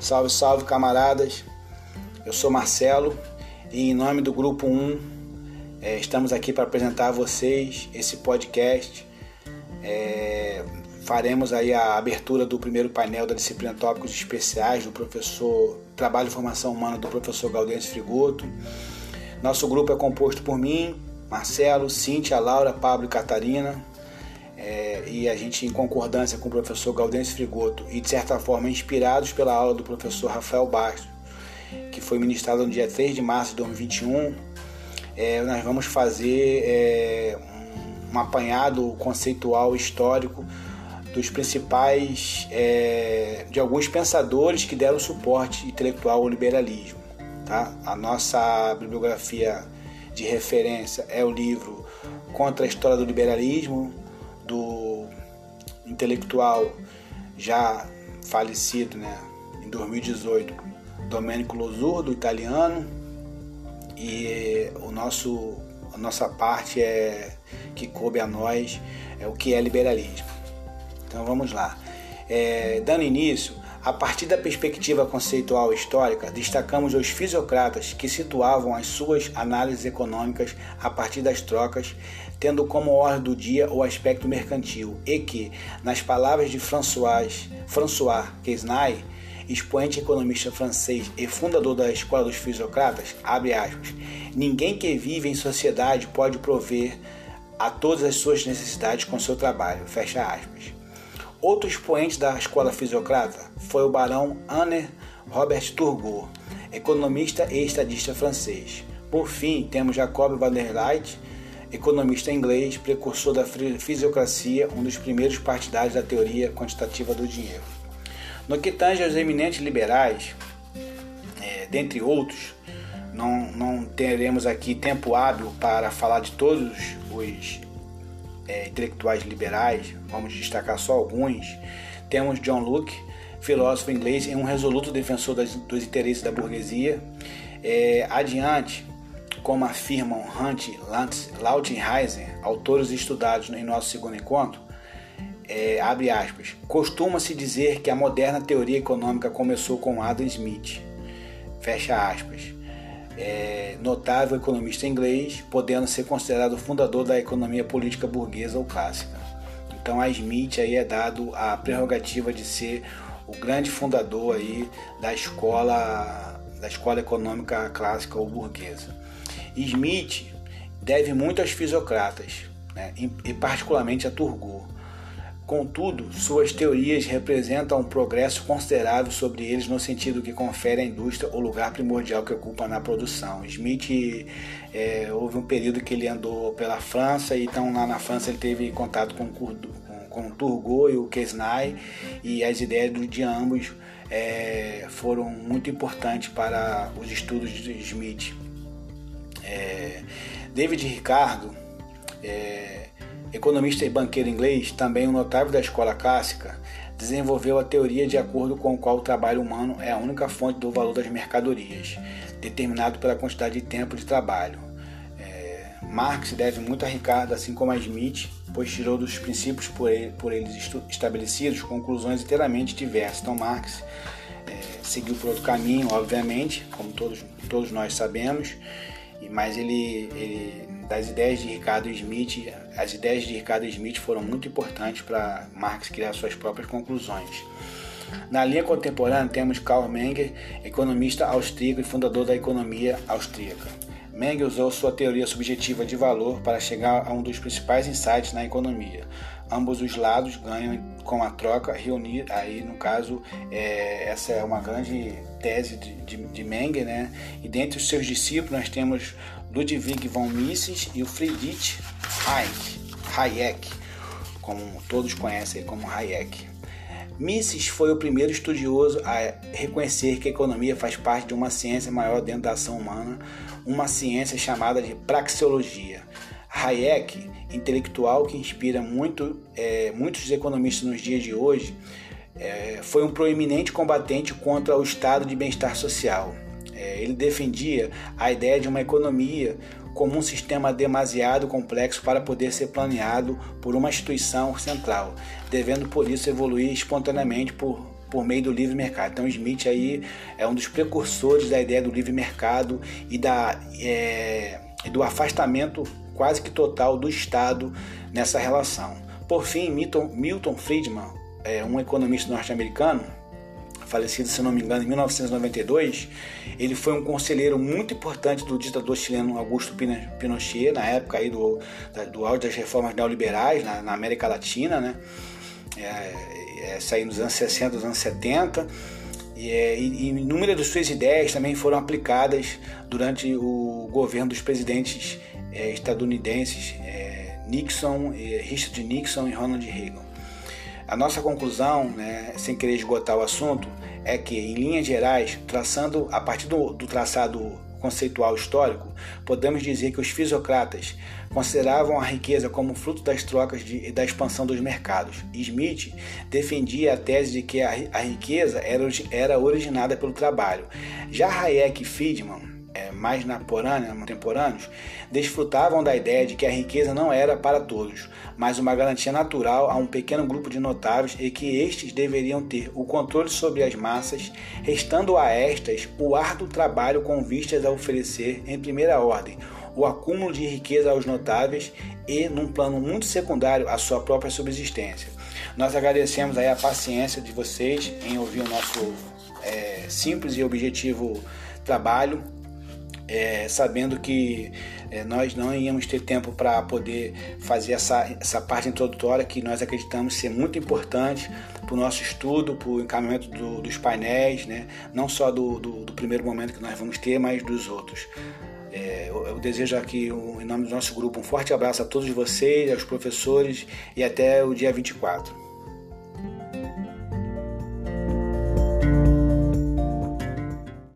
Salve, salve camaradas. Eu sou Marcelo e em nome do Grupo 1 é, estamos aqui para apresentar a vocês esse podcast. É, faremos aí a abertura do primeiro painel da disciplina Tópicos Especiais do professor Trabalho e Formação Humana do professor Gaudense Frigoto. Nosso grupo é composto por mim, Marcelo, Cíntia, Laura, Pablo e Catarina. É, e a gente, em concordância com o professor Gaudense Frigoto e de certa forma inspirados pela aula do professor Rafael Bastos, que foi ministrada no dia 3 de março de 2021, é, nós vamos fazer é, um, um, apanhado conceitual histórico dos principais, é, de alguns pensadores que deram suporte intelectual ao liberalismo. Tá? A nossa bibliografia de referência é o livro Contra a História do Liberalismo, do intelectual já falecido né, em 2018, Domenico Losurdo, italiano, e o nosso, a nossa parte é que coube a nós é o que é liberalismo. Então vamos lá. É, dando início, a partir da perspectiva conceitual histórica, destacamos os fisiocratas que situavam as suas análises econômicas a partir das trocas, tendo como ordem do dia o aspecto mercantil, e que, nas palavras de François, François Quesnay, expoente economista francês e fundador da Escola dos Fisiocratas, abre aspas, ninguém que vive em sociedade pode prover a todas as suas necessidades com seu trabalho, fecha aspas. Outro expoente da escola fisiocrata foi o barão Anne Robert Turgot, economista e estadista francês. Por fim, temos Jacob van der Leyen, economista inglês, precursor da fisiocracia, um dos primeiros partidários da teoria quantitativa do dinheiro. No que tange aos eminentes liberais, é, dentre outros, não, não teremos aqui tempo hábil para falar de todos os é, intelectuais liberais, vamos destacar só alguns. Temos John Locke, filósofo inglês e um resoluto defensor das, dos interesses da burguesia. É, adiante, como afirmam Hunt Lantz, Lautenheiser, autores estudados em nosso segundo encontro, é, abre aspas, costuma-se dizer que a moderna teoria econômica começou com Adam Smith, fecha aspas é, notável economista inglês, podendo ser considerado o fundador da economia política burguesa ou clássica. Então a Smith aí é dado a prerrogativa de ser o grande fundador aí da escola da escola econômica clássica ou burguesa. Smith deve muito aos fisiocratas, né, e particularmente a Turgot Contudo, suas teorias representam um progresso considerável sobre eles no sentido que confere à indústria o lugar primordial que ocupa na produção. Smith, é, houve um período que ele andou pela França, e então lá na França ele teve contato com, com, com Turgot e o Quesnay, e as ideias de ambos é, foram muito importantes para os estudos de Smith. É, David Ricardo é, Economista e banqueiro inglês, também um notável da escola clássica, desenvolveu a teoria de acordo com a qual o trabalho humano é a única fonte do valor das mercadorias, determinado pela quantidade de tempo de trabalho. Marx deve muito a Ricardo, assim como a Smith, pois tirou dos princípios por, ele, por eles estabelecidos conclusões inteiramente diversas. Então, Marx é, seguiu por outro caminho, obviamente, como todos, todos nós sabemos, mas ele, ele das ideias de Ricardo Smith, as ideias de Ricardo Smith foram muito importantes para Marx criar suas próprias conclusões. Na linha contemporânea temos Karl Menger, economista austríaco e fundador da economia austríaca. Menger usou sua teoria subjetiva de valor para chegar a um dos principais insights na economia. Ambos os lados ganham com a troca, reunir, aí no caso, é, essa é uma grande tese de, de, de Menger, né? E dentre os seus discípulos nós temos Ludwig von Mises e o Friedrich Hayek, Hayek como todos conhecem como Hayek. Mises foi o primeiro estudioso a reconhecer que a economia faz parte de uma ciência maior dentro da ação humana, uma ciência chamada de praxeologia. Hayek, intelectual que inspira muito, é, muitos economistas nos dias de hoje, é, foi um proeminente combatente contra o estado de bem-estar social. É, ele defendia a ideia de uma economia como um sistema demasiado complexo para poder ser planeado por uma instituição central, devendo por isso evoluir espontaneamente por por meio do livre mercado. Então Smith aí é um dos precursores da ideia do livre mercado e, da, é, do afastamento quase que total do Estado nessa relação. Por fim, Milton, Milton Friedman, é, um economista norte-americano, falecido, se não me engano, em 1992, ele foi um conselheiro muito importante do ditador chileno Augusto Pinochet, na época aí do, do auge das reformas neoliberais na, na América Latina, né? É, é, saindo nos anos 60, dos anos 70. E, é, e, inúmeras de suas ideias também foram aplicadas durante o governo dos presidentes é, estadunidenses é, Nixon, Richard Nixon e Ronald Reagan. A nossa conclusão, né, sem querer esgotar o assunto, é que, em linhas gerais, traçando a partir do, do traçado conceitual histórico, podemos dizer que os fisiocratas consideravam a riqueza como fruto das trocas e da expansão dos mercados. Smith defendia a tese de que a, riqueza era, era originada pelo trabalho. Já Hayek e Friedman é, mais contemporâneos, desfrutavam da ideia de que a riqueza não era para todos, mas uma garantia natural a um pequeno grupo de notáveis e que estes deveriam ter o controle sobre as massas, restando a estas o árduo trabalho com vistas a oferecer, em primeira ordem, o acúmulo de riqueza aos notáveis e, num plano muito secundário, a sua própria subsistência. Nós agradecemos aí a paciência de vocês em ouvir o nosso é, simples e objetivo trabalho é, sabendo que é, nós não íamos ter tempo para poder fazer essa, essa parte introdutória que nós acreditamos ser muito importante para o nosso estudo, para o encaminhamento do, dos painéis, né? não só do, do, do, primeiro momento que nós vamos ter, mas dos outros. É, eu, eu, desejo aqui, em nome do nosso grupo, um forte abraço a todos vocês, aos professores e até o dia 24.